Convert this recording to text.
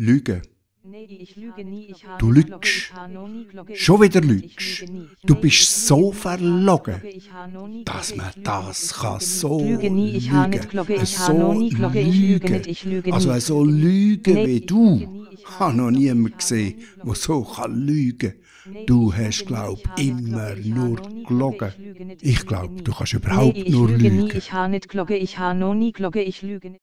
Lügen. Du lügst. Schon wieder lügst. Du bist so verlogen, dass man das kann so lügen. So lügen. Also so lügen wie du. Ich habe noch niemanden gesehen, der so kann lügen kann. Du hast, glaub immer nur gelogen. Ich glaube, du kannst überhaupt nur lügen. Ich habe nicht gelogen, ich habe noch nie gelogen, ich lüge nicht.